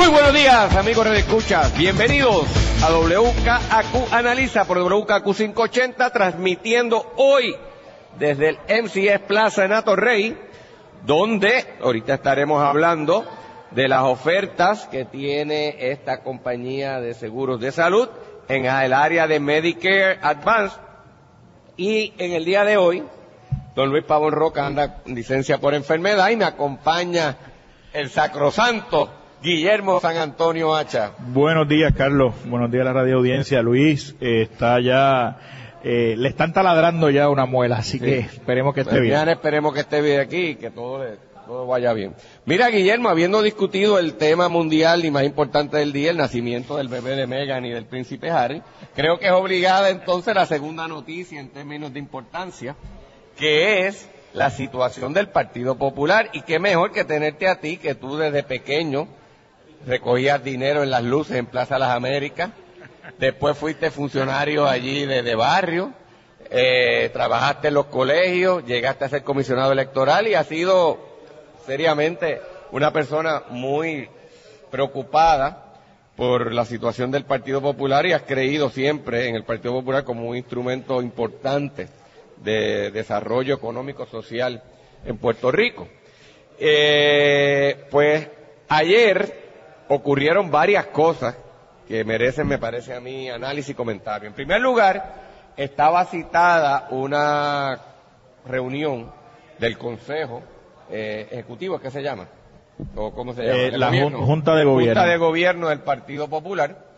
Muy buenos días, amigos de Escucha. Bienvenidos a WKAQ Analiza por WKAQ 580, transmitiendo hoy desde el MCS Plaza en Rey, donde ahorita estaremos hablando de las ofertas que tiene esta compañía de seguros de salud en el área de Medicare Advance. Y en el día de hoy, don Luis Pavón Roca anda en licencia por enfermedad y me acompaña el sacrosanto Guillermo San Antonio Hacha. Buenos días, Carlos. Buenos días a la radio audiencia. Luis eh, está ya, eh, le están taladrando ya una muela, así que esperemos que esté Pues, bien. bien, esperemos que esté bien aquí y que todo, le- todo vaya bien. Mira, Guillermo, habiendo discutido el tema mundial y más importante del día, el nacimiento del bebé de Meghan y del príncipe Harry, creo que es obligada entonces la segunda noticia en términos de importancia, que es la situación del Partido Popular. Y qué mejor que tenerte a ti, que tú desde pequeño recogías dinero en las luces en Plaza Las Américas, después fuiste funcionario allí de, de barrio, eh, trabajaste en los colegios, llegaste a ser comisionado electoral y has sido seriamente una persona muy preocupada por la situación del Partido Popular y has creído siempre en el Partido Popular como un instrumento importante de desarrollo económico social en Puerto Rico. Eh, pues ayer ocurrieron varias cosas que merecen, me parece a mí, análisis y comentario. En primer lugar, estaba citada una reunión del Consejo eh, Ejecutivo, ¿qué se llama? ¿O cómo se llama? Eh, ¿El la gobierno? Junta de Gobierno. Junta de Gobierno del Partido Popular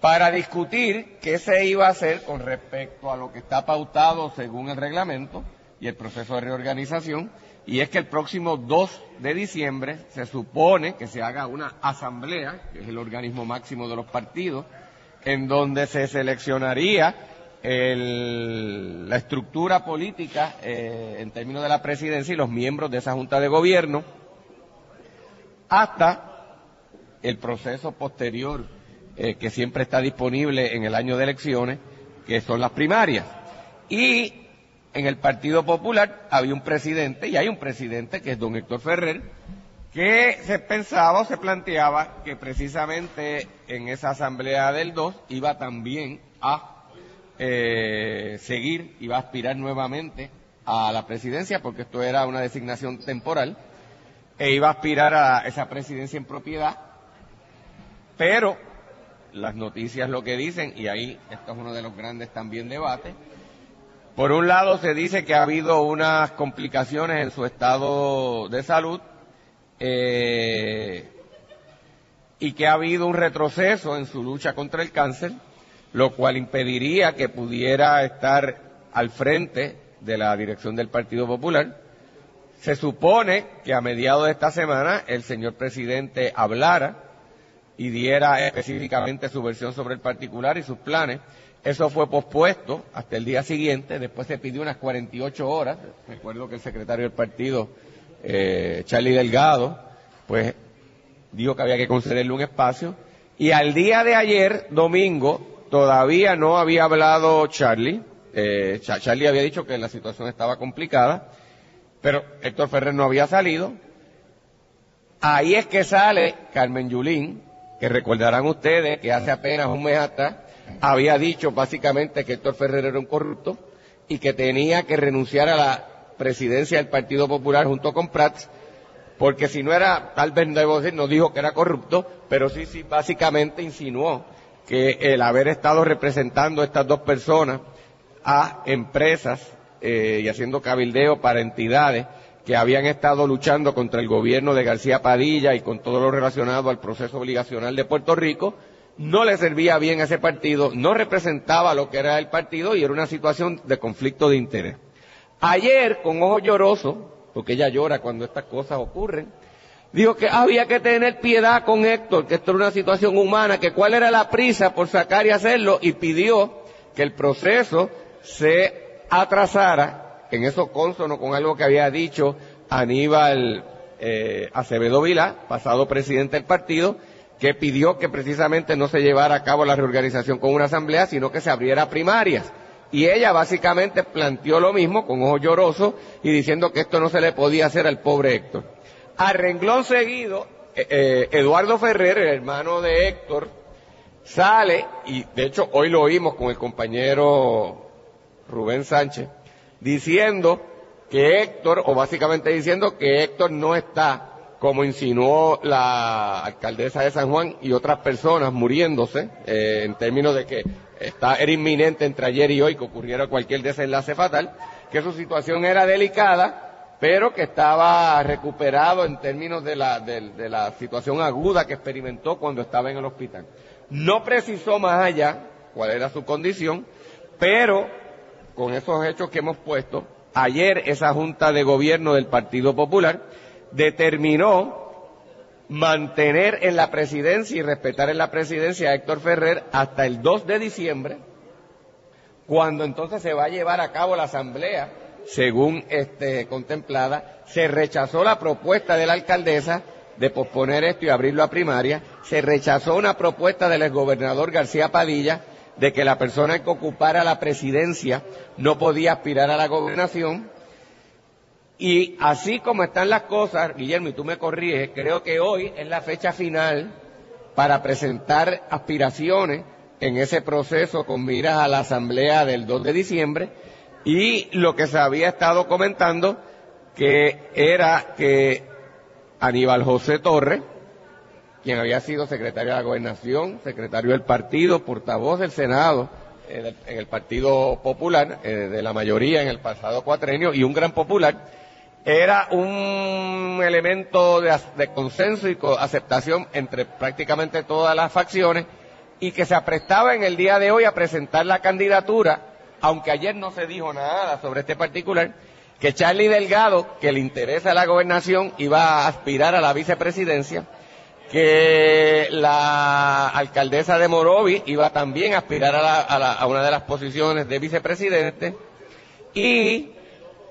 para discutir qué se iba a hacer con respecto a lo que está pautado según el reglamento y el proceso de reorganización, y es que el próximo 2 de diciembre se supone que se haga una asamblea, que es el organismo máximo de los partidos, en donde se seleccionaría el- la estructura política eh, en términos de la presidencia y los miembros de esa junta de gobierno hasta el proceso posterior eh, que siempre está disponible en el año de elecciones, que son las primarias. Y en el Partido Popular había un presidente, y hay un presidente que es don Héctor Ferrer, que se pensaba o se planteaba que precisamente en esa asamblea del 2 iba también a eh, seguir, iba a aspirar nuevamente a la presidencia, porque esto era una designación temporal, e iba a aspirar a esa presidencia en propiedad, pero las noticias lo que dicen, y ahí esto es uno de los grandes también debates, por un lado se dice que ha habido unas complicaciones en su estado de salud eh, y que ha habido un retroceso en su lucha contra el cáncer, lo cual impediría que pudiera estar al frente de la dirección del Partido Popular. Se supone que a mediados de esta semana el señor presidente hablara y diera específicamente su versión sobre el particular y sus planes. Eso fue pospuesto hasta el día siguiente, después se pidió unas 48 horas. Recuerdo que el secretario del partido, eh, Charlie Delgado, pues dijo que había que concederle un espacio. Y al día de ayer, domingo, todavía no había hablado Charlie. Eh, Cha- Charlie había dicho que la situación estaba complicada, pero Héctor Ferrer no había salido. Ahí es que sale Carmen Yulín, que recordarán ustedes que hace apenas un mes atrás había dicho básicamente que Héctor Ferrer era un corrupto y que tenía que renunciar a la presidencia del Partido Popular junto con Prats, porque si no era, tal vez debo no dijo que era corrupto, pero sí, sí, básicamente insinuó que el haber estado representando a estas dos personas a empresas eh, y haciendo cabildeo para entidades que habían estado luchando contra el gobierno de García Padilla y con todo lo relacionado al proceso obligacional de Puerto Rico, no le servía bien a ese partido, no representaba lo que era el partido y era una situación de conflicto de interés. Ayer, con ojos llorosos, porque ella llora cuando estas cosas ocurren, dijo que había que tener piedad con Héctor, que esto era una situación humana, que cuál era la prisa por sacar y hacerlo, y pidió que el proceso se atrasara, en eso consono con algo que había dicho Aníbal eh, Acevedo Vila, pasado presidente del partido, que pidió que precisamente no se llevara a cabo la reorganización con una asamblea, sino que se abriera primarias. Y ella básicamente planteó lo mismo, con ojos llorosos, y diciendo que esto no se le podía hacer al pobre Héctor. A renglón seguido, eh, eh, Eduardo Ferrer, el hermano de Héctor, sale, y de hecho hoy lo oímos con el compañero Rubén Sánchez, diciendo que Héctor, o básicamente diciendo que Héctor no está, como insinuó la alcaldesa de San Juan y otras personas muriéndose, eh, en términos de que está, era inminente entre ayer y hoy que ocurriera cualquier desenlace fatal, que su situación era delicada, pero que estaba recuperado en términos de la, de, la situación aguda que experimentó cuando estaba en el hospital. No precisó más allá cuál era su condición, pero con esos hechos que hemos puesto, ayer esa Junta de Gobierno del Partido Popular determinó mantener en la presidencia y respetar en la presidencia a Héctor Ferrer hasta el 2 de diciembre, cuando entonces se va a llevar a cabo la asamblea según este, contemplada, se rechazó la propuesta de la alcaldesa de posponer esto y abrirlo a primaria, se rechazó una propuesta del exgobernador García Padilla de que la persona que ocupara la presidencia no podía aspirar a la gobernación. Y así como están las cosas, Guillermo, y tú me corriges, creo que hoy es la fecha final para presentar aspiraciones en ese proceso con miras a la asamblea del 2 de diciembre. Y lo que se había estado comentando, que era que Aníbal José Torres, quien había sido secretario de la gobernación, secretario del partido, portavoz del Senado, eh, en el Partido Popular, eh, de la mayoría en el pasado cuatrenio, y un gran popular, era un elemento de, consenso y aceptación entre prácticamente todas las facciones, y que se aprestaba en el día de hoy a presentar la candidatura aunque ayer no se dijo nada sobre este particular, que Charlie Delgado, que le interesa la gobernación, iba a aspirar a la vicepresidencia, que la alcaldesa de Morovi iba también a aspirar a, una de las posiciones de vicepresidente, y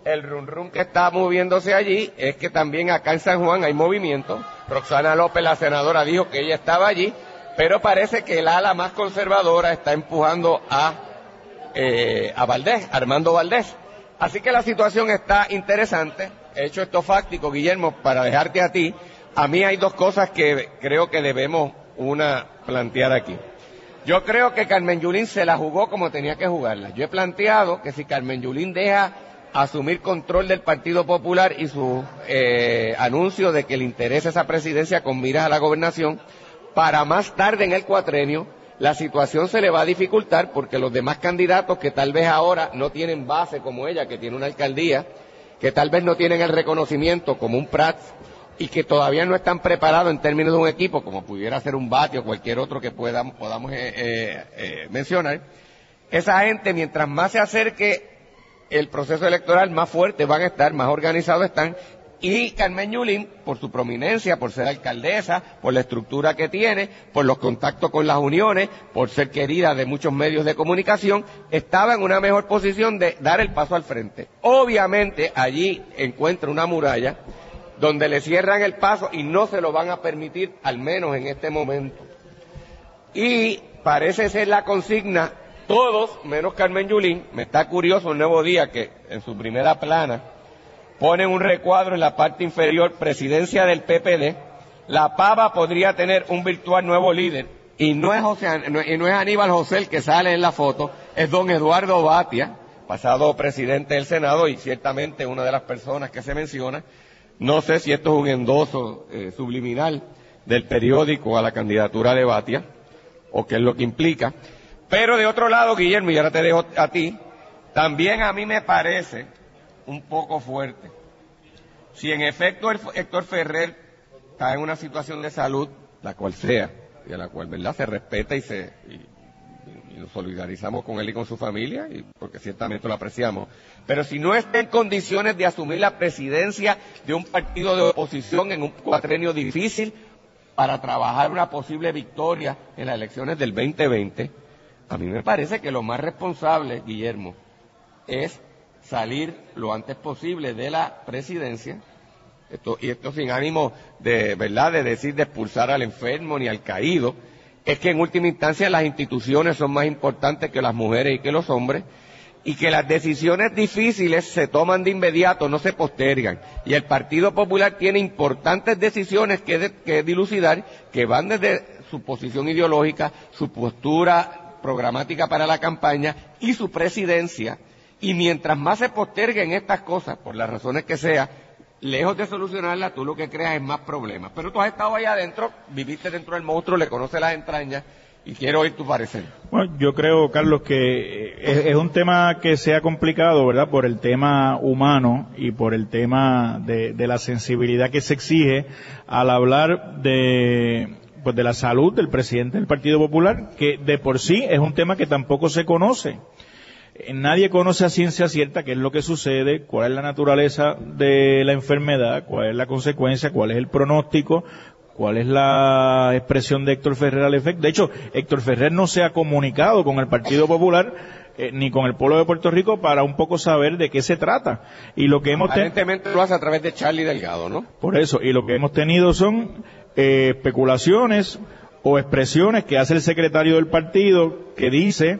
el run run que está moviéndose allí es que también acá en San Juan hay movimiento. Roxana López, la senadora, dijo que ella estaba allí, pero parece que el ala más conservadora está empujando a eh, a Valdés, Armando Valdés. Así que la situación está interesante. He hecho esto fáctico, Guillermo, para dejarte a ti. A mí hay dos cosas que creo que debemos una plantear aquí. Yo creo que Carmen Yulín se la jugó como tenía que jugarla. Yo he planteado que si Carmen Yulín deja asumir control del Partido Popular y su eh, anuncio de que le interesa esa presidencia con miras a la gobernación, para más tarde en el cuatrenio la situación se le va a dificultar porque los demás candidatos que tal vez ahora no tienen base como ella, que tiene una alcaldía, que tal vez no tienen el reconocimiento como un Prats y que todavía no están preparados en términos de un equipo, como pudiera ser un Bati o cualquier otro que podamos, eh, eh, eh, mencionar, esa gente mientras más se acerque el proceso electoral, más fuerte van a estar, más organizados están y Carmen Yulín, por su prominencia, por ser alcaldesa, por la estructura que tiene, por los contactos con las uniones, por ser querida de muchos medios de comunicación, estaba en una mejor posición de dar el paso al frente. Obviamente allí encuentra una muralla donde le cierran el paso y no se lo van a permitir, al menos en este momento. Y parece ser la consigna, todos, menos Carmen Yulín, me está curioso el nuevo día que en su primera plana, Pone un recuadro en la parte inferior, presidencia del PPD, la pava podría tener un virtual nuevo líder, y no es, José, y no es Aníbal José el que sale en la foto, es don Eduardo Batia, pasado presidente del Senado y ciertamente una de las personas que se menciona. No sé si esto es un endoso eh, subliminal del periódico a la candidatura de Batia, o qué es lo que implica. Pero de otro lado, Guillermo, y ahora te dejo a ti, también a mí me parece un poco fuerte. Si en efecto Héctor Ferrer está en una situación de salud, la cual sea, y a la cual verdad se respeta y se y, nos solidarizamos con él y con su familia, y porque ciertamente lo apreciamos. Pero si no está en condiciones de asumir la presidencia de un partido de oposición en un cuatrenio difícil para trabajar una posible victoria en las elecciones del 2020, a mí me parece que lo más responsable, Guillermo, es salir lo antes posible de la presidencia, esto, y esto sin ánimo de, ¿verdad?, de decir de expulsar al enfermo ni al caído, es que en última instancia las instituciones son más importantes que las mujeres y que los hombres, y que las decisiones difíciles se toman de inmediato, no se postergan. Y el Partido Popular tiene importantes decisiones que, que dilucidar que van desde su posición ideológica, su postura programática para la campaña y su presidencia. Y mientras más se posterguen estas cosas, por las razones que sea, lejos de solucionarlas, tú lo que creas es más problemas. Pero tú has estado allá adentro, viviste dentro del monstruo, le conoces las entrañas y quiero oír tu parecer. Bueno, yo creo, Carlos, que es, un tema que se ha complicado, ¿verdad? Por el tema humano y por el tema de, la sensibilidad que se exige al hablar de, pues de la salud del presidente del Partido Popular, que de por sí es un tema que tampoco se conoce. Nadie conoce a ciencia cierta qué es lo que sucede, cuál es la naturaleza de la enfermedad, cuál es la consecuencia, cuál es el pronóstico, cuál es la expresión de Héctor Ferrer al efecto. De hecho, Héctor Ferrer no se ha comunicado con el Partido Popular eh, ni con el pueblo de Puerto Rico para un poco saber de qué se trata. Y lo que hemos Aparentemente lo hace a través de Charlie Delgado, ¿no? Por eso, y lo que hemos tenido son eh, especulaciones o expresiones que hace el secretario del partido que dice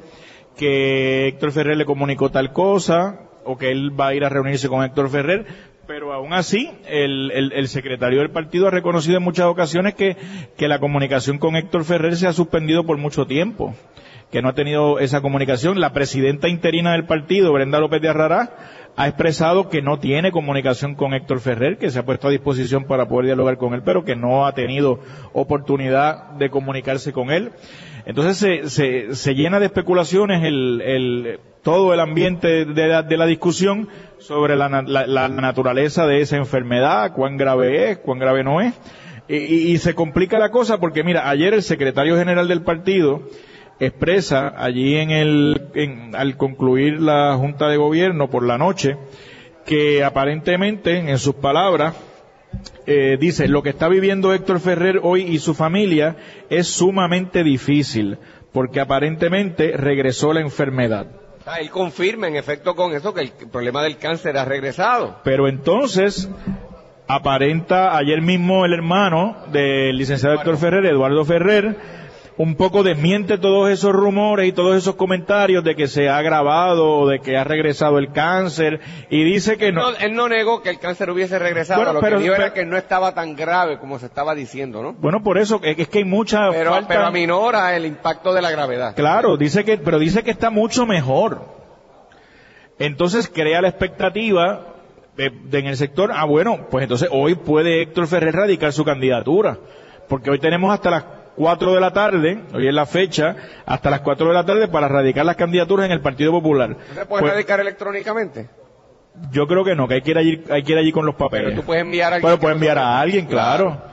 que Héctor Ferrer le comunicó tal cosa o que él va a ir a reunirse con Héctor Ferrer, pero aún así el, secretario del partido ha reconocido en muchas ocasiones que, que la comunicación con Héctor Ferrer se ha suspendido por mucho tiempo, que no ha tenido esa comunicación. La presidenta interina del partido, Brenda López de Arrará, ha expresado que no tiene comunicación con Héctor Ferrer, que se ha puesto a disposición para poder dialogar con él, pero que no ha tenido oportunidad de comunicarse con él. Entonces se, se, se llena de especulaciones el, el, todo el ambiente de la, discusión sobre la, la, naturaleza de esa enfermedad, cuán grave es, cuán grave no es. Y, y, se complica la cosa porque, mira, ayer el secretario general del partido expresa allí en el, en, al concluir la Junta de Gobierno por la noche, que aparentemente, en sus palabras, eh, dice, lo que está viviendo Héctor Ferrer hoy y su familia es sumamente difícil, porque aparentemente regresó la enfermedad. Ah, él confirma en efecto con eso que el problema del cáncer ha regresado. Pero entonces, aparenta ayer mismo el hermano del licenciado Héctor Ferrer, Eduardo Ferrer, un poco desmiente todos esos rumores y todos esos comentarios de que se ha agravado o de que ha regresado el cáncer y dice que no. él no negó que el cáncer hubiese regresado, lo que dijo era que no estaba tan grave como se estaba diciendo, ¿no? Bueno, por eso es que hay mucha pero, falta... pero aminora el impacto de la gravedad. Claro, dice que, pero dice que está mucho mejor. Entonces crea la expectativa de, en el sector, ah bueno, pues entonces hoy puede Héctor Ferrer radicar su candidatura, porque hoy tenemos hasta las 4 de la tarde, hoy es la fecha, hasta las 4 de la tarde para radicar las candidaturas en el Partido Popular. ¿Se puede pues, radicar electrónicamente? Yo creo que no, que hay que ir allí, hay que ir allí con los papeles. Pero tú puedes enviar a alguien. puede enviar a alguien, claro.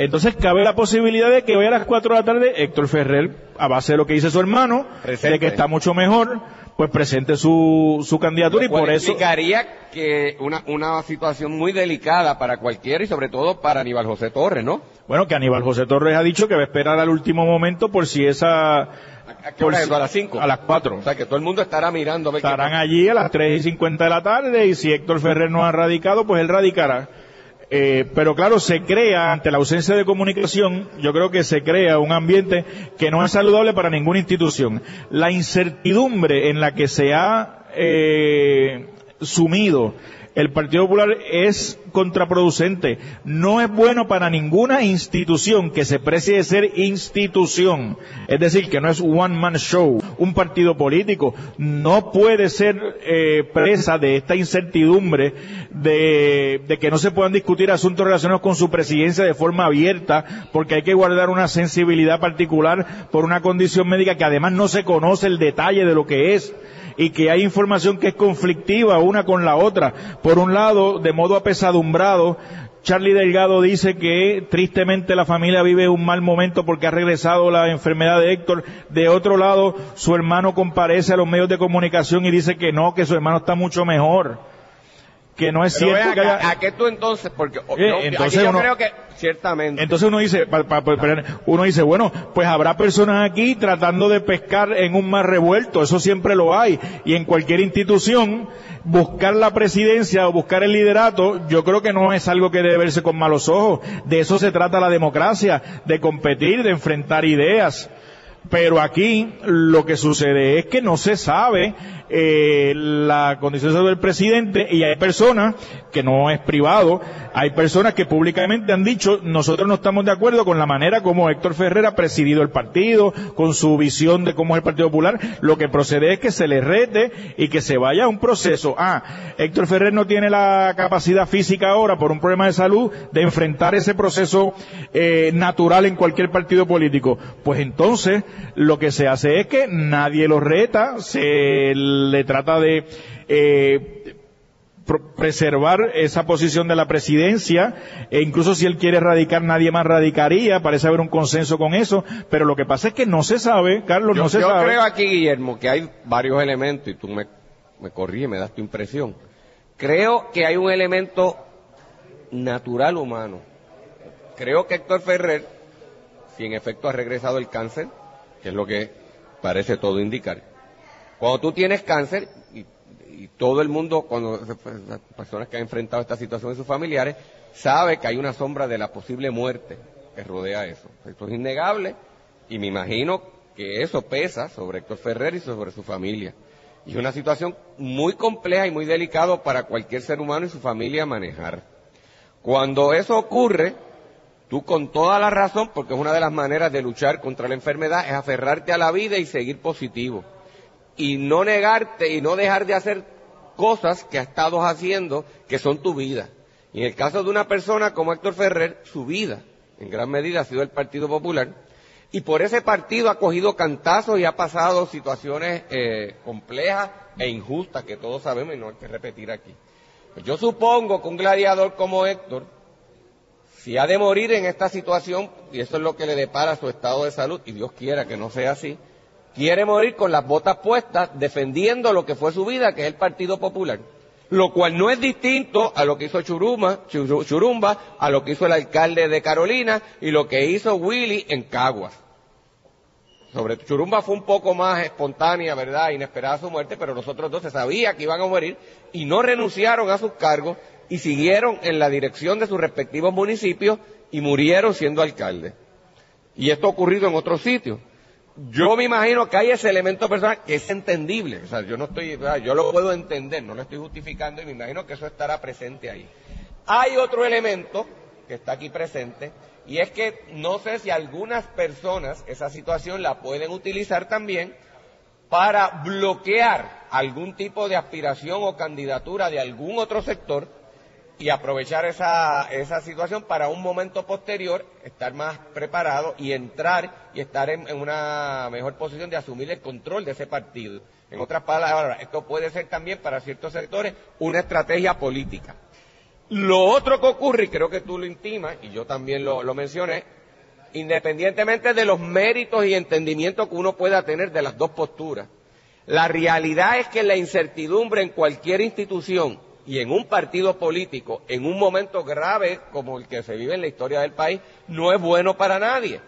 Entonces cabe la posibilidad de que hoy a las 4 de la tarde Héctor Ferrer, a base de lo que dice su hermano, de que está mucho mejor, pues presente su, su candidatura y por eso... Significaría que una, una situación muy delicada para cualquiera y sobre todo para Aníbal José Torres, ¿no? Bueno, que Aníbal José Torres ha dicho que va a esperar al último momento por si esa... ¿A qué hora ¿A las 5? A las 4. O sea, que todo el mundo estará mirando. Estarán allí a las 3 y 50 de la tarde y si Héctor Ferrer no ha radicado, pues él radicará. Eh, pero claro, se crea, ante la ausencia de comunicación, yo creo que se crea un ambiente que no es saludable para ninguna institución. La incertidumbre en la que se ha eh, sumido el Partido Popular es contraproducente. No es bueno para ninguna institución que se precie de ser institución. Es decir, que no es one man show, un partido político. No puede ser eh, presa de esta incertidumbre de, de que no se puedan discutir asuntos relacionados con su presidencia de forma abierta, porque hay que guardar una sensibilidad particular por una condición médica que además no se conoce el detalle de lo que es y que hay información que es conflictiva una con la otra. Por un lado, de modo apesadumbrado, Charlie Delgado dice que tristemente la familia vive un mal momento porque ha regresado la enfermedad de Héctor. De otro lado, su hermano comparece a los medios de comunicación y dice que no, que su hermano está mucho mejor que no es Pero cierto que. ¿A qué tú entonces? Porque Eh, yo, entonces aquí yo uno- creo que ciertamente. Entonces uno dice, pa- pa- pa- pero uno dice, bueno, pues habrá personas aquí tratando de pescar en un mar revuelto, eso siempre lo hay. Y en cualquier institución, buscar la presidencia o buscar el liderato, yo creo que no es algo que debe verse con malos ojos. De eso se trata la democracia, de competir, de enfrentar ideas. Pero aquí lo que sucede es que no se sabe eh, la condición de salud del presidente y hay personas que no es privado, hay personas que públicamente han dicho nosotros no estamos de acuerdo con la manera como Héctor Ferrer ha presidido el partido, con su visión de cómo es el Partido Popular, lo que procede es que se le rete y que se vaya a un proceso. Ah, Héctor Ferrer no tiene la capacidad física ahora por un problema de salud de enfrentar ese proceso eh, natural en cualquier partido político. Pues entonces lo que se hace es que nadie lo reta, se le trata de eh, preservar esa posición de la presidencia, e incluso si él quiere radicar, nadie más radicaría, parece haber un consenso con eso, pero lo que pasa es que no se sabe, Carlos, yo no se yo sabe. creo aquí, Guillermo, que hay varios elementos y tú me, me corriges, me das tu impresión. Creo que hay un elemento natural humano. Creo que Héctor Ferrer, si en efecto ha regresado el cáncer, que es lo que parece todo indicar, cuando tú tienes cáncer, y, todo el mundo, cuando las personas que han enfrentado esta situación en sus familiares, sabe que hay una sombra de la posible muerte que rodea eso. Esto es innegable y me imagino que eso pesa sobre Héctor Ferrer y sobre su familia. Y es una situación muy compleja y muy delicada para cualquier ser humano y su familia manejar. Cuando eso ocurre, tú con toda la razón, porque es una de las maneras de luchar contra la enfermedad, es aferrarte a la vida y seguir positivo. Y no negarte y no dejar de hacer cosas que has estado haciendo que son tu vida. Y en el caso de una persona como Héctor Ferrer, su vida en gran medida ha sido el Partido Popular. Y por ese partido ha cogido cantazos y ha pasado situaciones eh, complejas e injustas que todos sabemos y no hay que repetir aquí. Pues yo supongo que un gladiador como Héctor, si ha de morir en esta situación, y eso es lo que le depara su estado de salud, y Dios quiera que no sea así, quiere morir con las botas puestas defendiendo lo que fue su vida, que es el Partido Popular. Lo cual no es distinto a lo que hizo Churumba, a lo que hizo el alcalde de Carolina y lo que hizo Willy en Caguas. Sobre Churumba fue un poco más espontánea, ¿verdad? Inesperada su muerte, pero los otros dos se sabía que iban a morir y no renunciaron a sus cargos y siguieron en la dirección de sus respectivos municipios y murieron siendo alcaldes. Y esto ha ocurrido en otros sitios. Yo me imagino que hay ese elemento personal que es entendible. O sea, yo no estoy, yo lo puedo entender, no lo estoy justificando y me imagino que eso estará presente ahí. Hay otro elemento que está aquí presente y es que no sé si algunas personas esa situación la pueden utilizar también para bloquear algún tipo de aspiración o candidatura de algún otro sector y aprovechar esa, esa situación para un momento posterior estar más preparado y entrar y estar en, una mejor posición de asumir el control de ese partido. En otras palabras, esto puede ser también para ciertos sectores una estrategia política. Lo otro que ocurre, y creo que tú lo intimas, y yo también lo, lo mencioné, independientemente de los méritos y entendimientos que uno pueda tener de las dos posturas, la realidad es que la incertidumbre en cualquier institución y en un partido político, en un momento grave como el que se vive en la historia del país, no es bueno para nadie.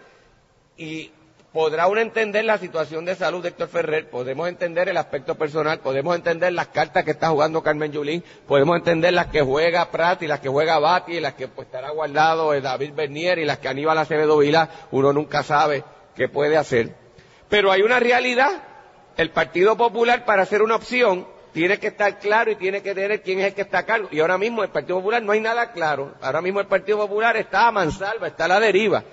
Y podrá uno entender la situación de salud de Héctor Ferrer, podemos entender el aspecto personal, podemos entender las cartas que está jugando Carmen Yulín, podemos entender las que juega Prat y las que juega Bati y las que pues, estará guardado eh, David Bernier y las que Aníbal Acevedo Vilá, uno nunca sabe qué puede hacer. Pero hay una realidad, el Partido Popular para ser una opción tiene que estar claro y tiene que tener quién es el que está a cargo. Y ahora mismo el Partido Popular no hay nada claro. Ahora mismo el Partido Popular está a mansalva, está a la deriva.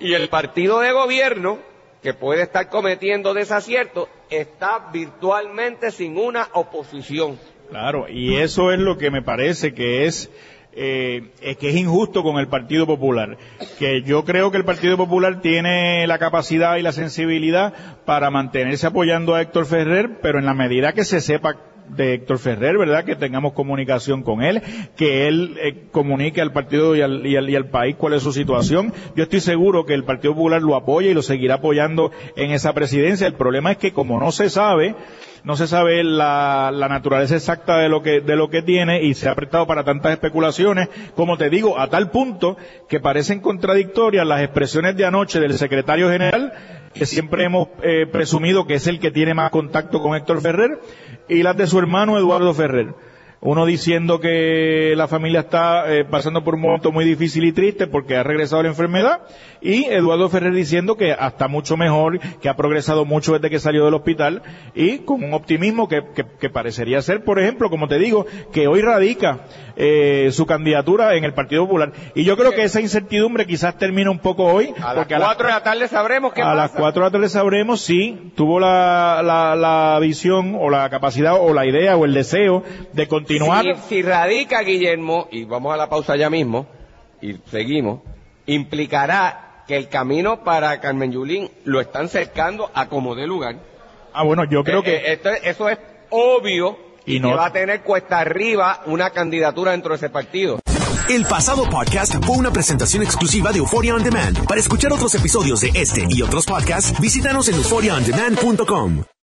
Y el partido de gobierno, que puede estar cometiendo desaciertos, está virtualmente sin una oposición. Claro, y eso es lo que me parece que es, eh, es que es injusto con el Partido Popular. Que yo creo que el Partido Popular tiene la capacidad y la sensibilidad para mantenerse apoyando a Héctor Ferrer, pero en la medida que se sepa de Héctor Ferrer, ¿verdad? Que tengamos comunicación con él, que él eh, comunique al partido y al, y, al, y al país cuál es su situación. Yo estoy seguro que el Partido Popular lo apoya y lo seguirá apoyando en esa presidencia. El problema es que como no se sabe, no se sabe la, la naturaleza exacta de lo que de lo que tiene y se ha prestado para tantas especulaciones, como te digo, a tal punto que parecen contradictorias las expresiones de anoche del secretario general que siempre hemos eh, presumido que es el que tiene más contacto con Héctor Ferrer, y las de su hermano Eduardo Ferrer uno diciendo que la familia está eh, pasando por un momento muy difícil y triste porque ha regresado la enfermedad y Eduardo Ferrer diciendo que hasta mucho mejor, que ha progresado mucho desde que salió del hospital y con un optimismo que, que, parecería ser, por ejemplo, como te digo, que hoy radica eh, su candidatura en el Partido Popular. Y yo creo que esa incertidumbre quizás termine un poco hoy. A las cuatro de la tarde sabremos qué A las cuatro de la tarde sabremos si tuvo la, la, la visión o la capacidad o la idea o el deseo de continuar si, radica Guillermo, y vamos a la pausa ya mismo, y seguimos, implicará que el camino para Carmen Yulín lo están cercando a como de lugar. Ah, bueno, yo creo eh, que... Eh, eso es obvio y no... que va a tener cuesta arriba una candidatura dentro de ese partido. El pasado podcast fue una presentación exclusiva de Euphoria On Demand. Para escuchar otros episodios de este y otros podcasts, visítanos en euphoriaondemand.com.